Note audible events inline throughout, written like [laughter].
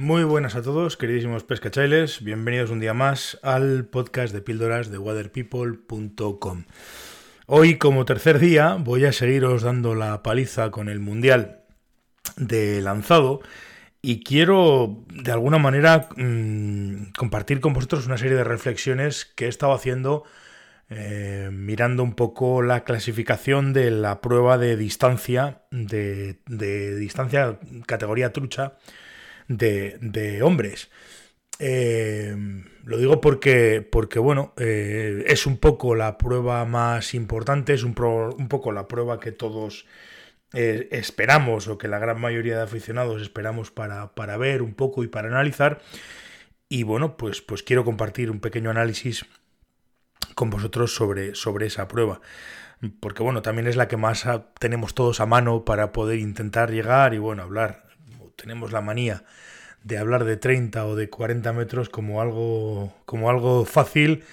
Muy buenas a todos, queridísimos pescachailes. Bienvenidos un día más al podcast de píldoras de waterpeople.com. Hoy, como tercer día, voy a seguiros dando la paliza con el Mundial de lanzado y quiero, de alguna manera, mmm, compartir con vosotros una serie de reflexiones que he estado haciendo eh, mirando un poco la clasificación de la prueba de distancia, de distancia categoría trucha de, de hombres. Eh, lo digo porque, porque bueno, eh, es un poco la prueba más importante, es un, pro, un poco la prueba que todos eh, esperamos o que la gran mayoría de aficionados esperamos para, para, ver un poco y para analizar. Y bueno, pues, pues quiero compartir un pequeño análisis con vosotros sobre, sobre esa prueba. Porque bueno, también es la que más tenemos todos a mano para poder intentar llegar y bueno, hablar. Tenemos la manía de hablar de 30 o de 40 metros como algo, como algo fácil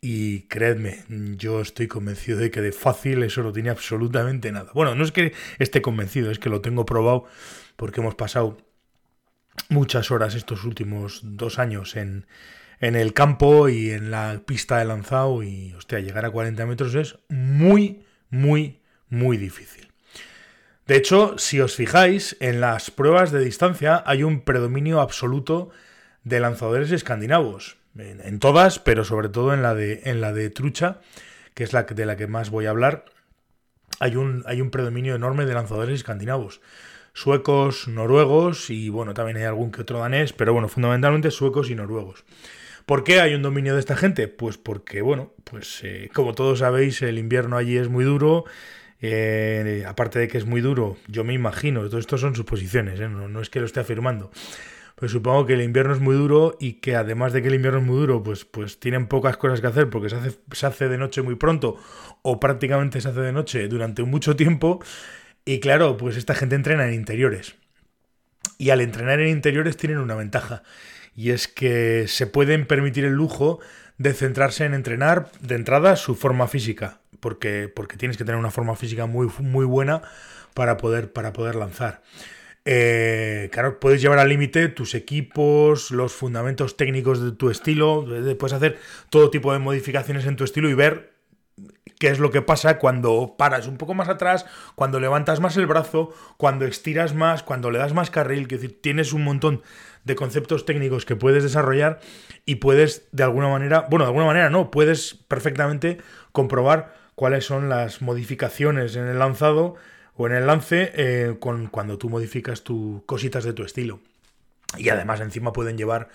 y creedme, yo estoy convencido de que de fácil eso no tiene absolutamente nada. Bueno, no es que esté convencido, es que lo tengo probado porque hemos pasado muchas horas estos últimos dos años en, en el campo y en la pista de lanzado y, hostia, llegar a 40 metros es muy, muy, muy difícil. De hecho, si os fijáis, en las pruebas de distancia hay un predominio absoluto de lanzadores escandinavos. En, todas, pero sobre todo en la de, en la de trucha, que es la de la que más voy a hablar, hay un, hay un predominio enorme de lanzadores escandinavos. Suecos, noruegos y bueno, también hay algún que otro danés, pero bueno, fundamentalmente suecos y noruegos. ¿Por qué hay un dominio de esta gente? Pues porque, bueno, pues eh, como todos sabéis, el invierno allí es muy duro eh, aparte de que es muy duro, yo me imagino, todo esto son suposiciones, ¿eh? no, no, es que lo esté afirmando. Pues supongo que el invierno es muy duro y que además de que el invierno es muy duro, pues, pues tienen pocas cosas que hacer porque se hace, se hace de noche muy pronto o prácticamente se hace de noche durante mucho tiempo. Y claro, pues esta gente entrena en interiores. Y al entrenar en interiores tienen una ventaja. Y es que se pueden permitir el lujo de centrarse en entrenar de entrada su forma física, porque, porque tienes que tener una forma física muy, muy buena para poder, para poder lanzar. Eh, claro, puedes llevar al límite tus equipos, los fundamentos técnicos de tu estilo, puedes hacer todo tipo de modificaciones en tu estilo y ver qué es lo que pasa cuando paras un poco más atrás, cuando levantas más el brazo, cuando estiras más, cuando le das más carril, que decir, tienes un montón de conceptos técnicos que puedes desarrollar y puedes de alguna manera, bueno, de alguna manera no, puedes perfectamente comprobar cuáles son las modificaciones en el lanzado o en el lance eh, con, cuando tú modificas tus cositas de tu estilo. Y además encima pueden llevar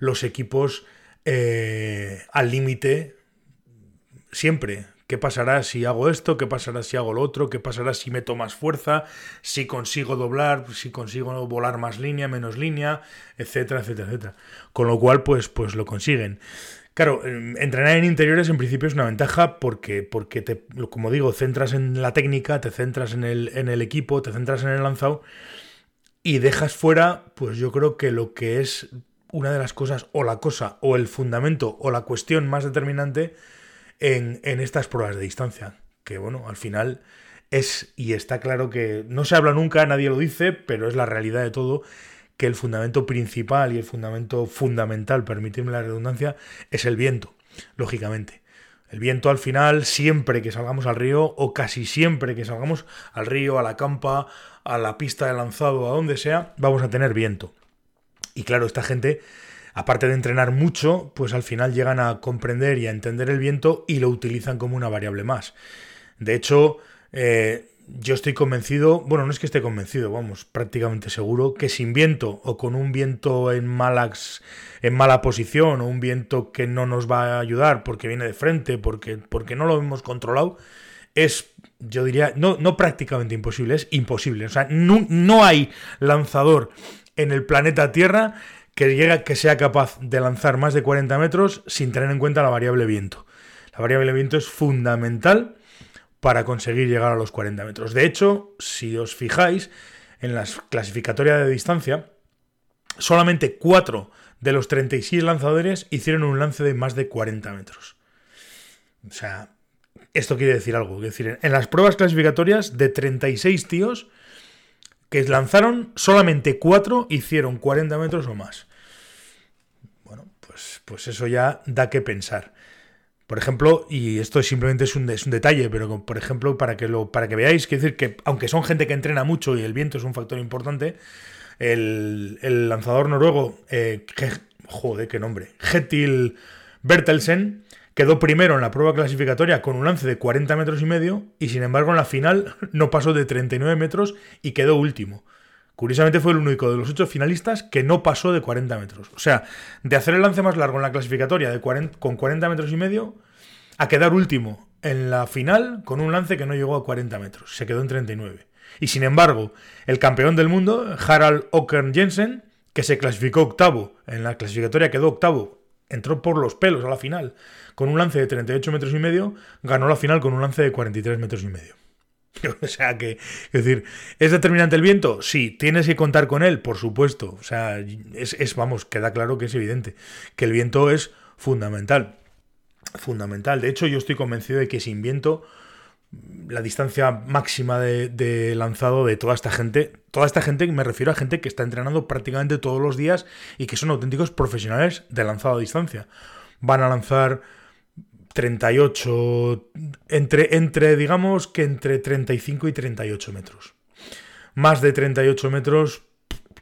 los equipos eh, al límite siempre. ¿Qué pasará si hago esto? ¿Qué pasará si hago lo otro? ¿Qué pasará si meto más fuerza? Si consigo doblar, si consigo volar más línea, menos línea, etcétera, etcétera, etcétera. Con lo cual, pues, pues lo consiguen. Claro, em, entrenar en interiores en principio es una ventaja porque, porque te, como digo, centras en la técnica, te centras en el, en el equipo, te centras en el lanzado y dejas fuera, pues yo creo que lo que es una de las cosas, o la cosa, o el fundamento, o la cuestión más determinante en, estas pruebas de distancia. Que bueno, al final es, y está claro que no se habla nunca, nadie lo dice, pero es la realidad de todo, que el fundamento principal y el fundamento fundamental, permitirme la redundancia, es el viento, lógicamente. El viento al final, siempre que salgamos al río, o casi siempre que salgamos al río, a la campa, a la pista de lanzado, a donde sea, vamos a tener viento. Y claro, esta gente aparte de entrenar mucho, pues al final llegan a comprender y a entender el viento y lo utilizan como una variable más. De hecho, eh, yo estoy convencido, bueno, no es que esté convencido, vamos, prácticamente seguro, que sin viento o con un viento en, malax, en mala posición o un viento que no nos va a ayudar porque viene de frente, porque, porque no lo hemos controlado, es, yo diría, no, no prácticamente imposible, es imposible. O sea, no, no hay lanzador en el planeta Tierra que, llega, que sea capaz de lanzar más de 40 metros sin tener en cuenta la variable viento. La variable viento es fundamental para conseguir llegar a los 40 metros. De hecho, si os fijáis en las clasificatorias de distancia, solamente 4 de los 36 lanzadores hicieron un lance de más de 40 metros. O sea, esto quiere decir algo. Es decir, en las pruebas clasificatorias de 36 tíos, que lanzaron solamente cuatro hicieron 40 metros o más. Pues, pues eso ya da que pensar. Por ejemplo, y esto simplemente es un, es un detalle, pero por ejemplo, para que, lo, para que veáis, quiero decir que aunque son gente que entrena mucho y el viento es un factor importante, el, lanzador noruego, eh, joder, qué nombre, Getil Bertelsen, quedó primero en la prueba clasificatoria con un lance de 40 metros y medio y sin embargo en la final no pasó de 39 metros y quedó último. Curiosamente fue el único de los ocho finalistas que no pasó de 40 metros. O sea, de hacer el lance más largo en la clasificatoria con 40 metros y medio a quedar último en la final con un lance que no llegó a 40 metros. Se quedó en 39. Y sin embargo, el campeón del mundo, Harald Åkern Jensen, que se clasificó octavo en la clasificatoria, quedó octavo, entró por los pelos a la final con un lance de 38 metros y medio, ganó la final con un lance de 43 metros y medio. [laughs] O sea que, es decir, ¿es determinante el viento? Sí, tienes que contar con él, por supuesto. O sea, es, es, vamos, queda claro que es evidente, que el viento es fundamental. Fundamental. De hecho, yo estoy convencido de que sin viento, la distancia máxima de, de lanzado de toda esta gente, toda esta gente, me refiero a gente que está entrenando prácticamente todos los días y que son auténticos profesionales de lanzado a distancia. Van a lanzar 38, entre, entre, digamos que entre 35 y 38 metros. Más de 38 metros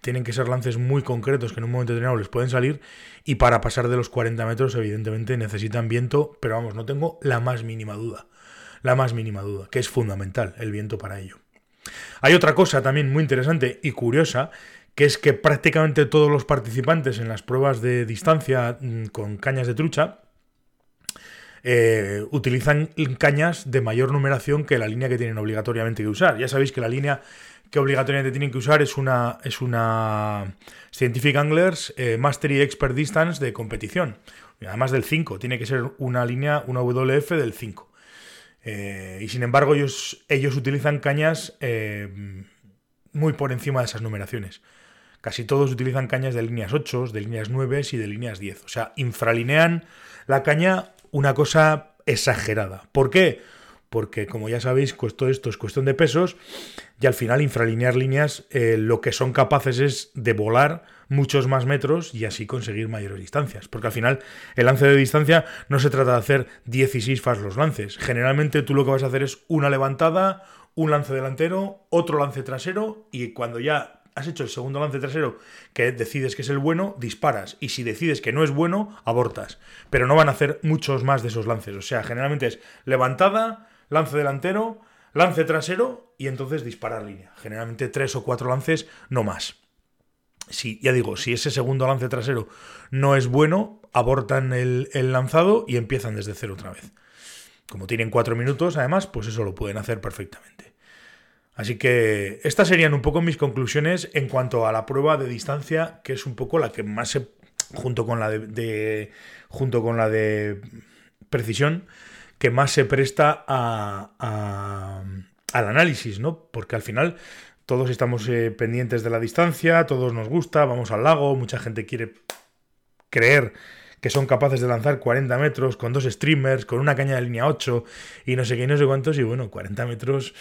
tienen que ser lances muy concretos que en un momento determinado les pueden salir y para pasar de los 40 metros evidentemente necesitan viento, pero vamos, no tengo la más mínima duda, la más mínima duda, que es fundamental el viento para ello. Hay otra cosa también muy interesante y curiosa, que es que prácticamente todos los participantes en las pruebas de distancia mm, con cañas de trucha eh, utilizan cañas de mayor numeración que la línea que tienen obligatoriamente que usar. Ya sabéis que la línea que obligatoriamente tienen que usar es una, es una Scientific Anglers eh, Mastery Expert Distance de competición. Además del 5, tiene que ser una línea, una WF del 5. Eh, y sin embargo, ellos, ellos utilizan cañas muy por encima de esas numeraciones. Casi todos utilizan cañas de líneas 8, de líneas 9 y de líneas 10. O sea, infralinean la caña una cosa exagerada. ¿Por qué? Porque, como ya sabéis, todo esto es cuestión de pesos y al final infralinear líneas eh, lo que son capaces es de volar muchos más metros y así conseguir mayores distancias. Porque al final el lance de distancia no se trata de hacer 16 fast los lances. Generalmente tú lo que vas a hacer es una levantada, un lance delantero, otro lance trasero y cuando ya has hecho el segundo lance trasero que decides que es el bueno, disparas. Y si decides que no es bueno, abortas. Pero no van a hacer muchos más de esos lances. O sea, generalmente es levantada, lance delantero, lance trasero y entonces disparar línea. Generalmente tres o cuatro lances, no más. Si, ya digo, si ese segundo lance trasero no es bueno, abortan el, el lanzado y empiezan desde cero otra vez. Como tienen cuatro minutos, además, pues eso lo pueden hacer perfectamente. Así que estas serían un poco mis conclusiones en cuanto a la prueba de distancia, que es un poco la que más se, junto con la de, junto con la de precisión, que más se presta a, al análisis, ¿no? Porque al final todos estamos eh, pendientes de la distancia, todos nos gusta, vamos al lago, mucha gente quiere creer que son capaces de lanzar 40 metros con dos streamers, con una caña de línea 8 y no sé qué, y no sé cuántos. Y bueno, 40 metros,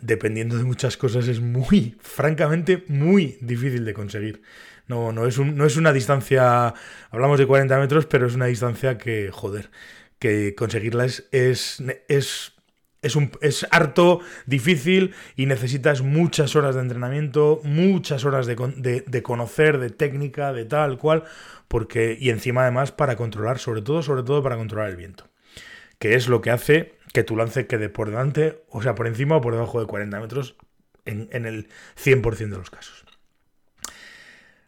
dependiendo de muchas cosas, es muy, francamente, muy difícil de conseguir. No, no, es un, no es una distancia, hablamos de 40 metros, pero es una distancia que, joder, que conseguirla es, es, es es, un, es, harto difícil y necesitas muchas horas de entrenamiento, muchas horas de, de, de, conocer, de técnica, de tal cual, porque y encima además para controlar, sobre todo, sobre todo para controlar el viento, que es lo que hace que tu lance quede por delante, o sea, por encima o por debajo de 40 metros en, en el 100% de los casos.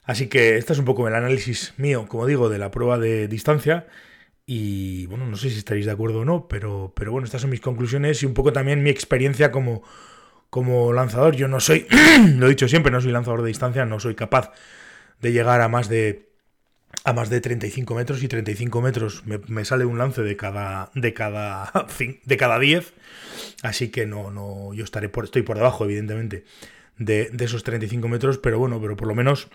Así que este es un poco el análisis mío, como digo, de la prueba de distancia. Y bueno, no sé si estaréis de acuerdo o no, pero, pero bueno, estas son mis conclusiones y un poco también mi experiencia como, como lanzador. Yo no soy, [clears throat] lo he dicho siempre, no soy lanzador de distancia, no soy capaz de llegar a más de a más de 35 metros y 35 metros me, sale un lance de cada de cada [laughs] de cada 10 así que no no yo estaré por estoy por debajo evidentemente de, de, esos 35 metros pero bueno pero por lo menos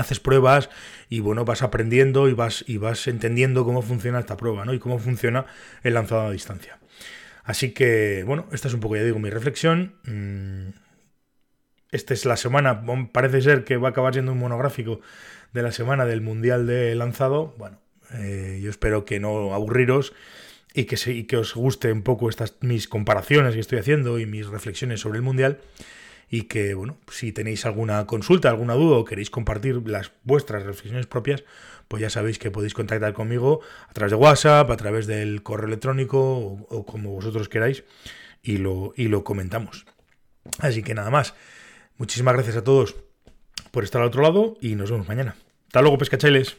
haces pruebas y bueno vas aprendiendo y vas y vas entendiendo cómo funciona esta prueba no y cómo funciona el lanzado a distancia. Así que bueno esta es un poco ya digo mi reflexión. Mm, esta es la semana, parece ser que va a acabar siendo un monográfico de la semana del Mundial de Lanzado. Bueno, eh, yo espero que no aburriros y que, y que os guste un poco estas mis comparaciones que estoy haciendo y mis reflexiones sobre el Mundial y que, bueno, si tenéis alguna consulta, alguna duda o queréis compartir las vuestras reflexiones propias, pues ya sabéis que podéis contactar conmigo a través de WhatsApp, a través del correo electrónico o, como vosotros queráis y lo, y lo comentamos. Así que nada más. Muchísimas gracias a todos por estar al otro lado y nos vemos mañana. Hasta luego, pescachailes.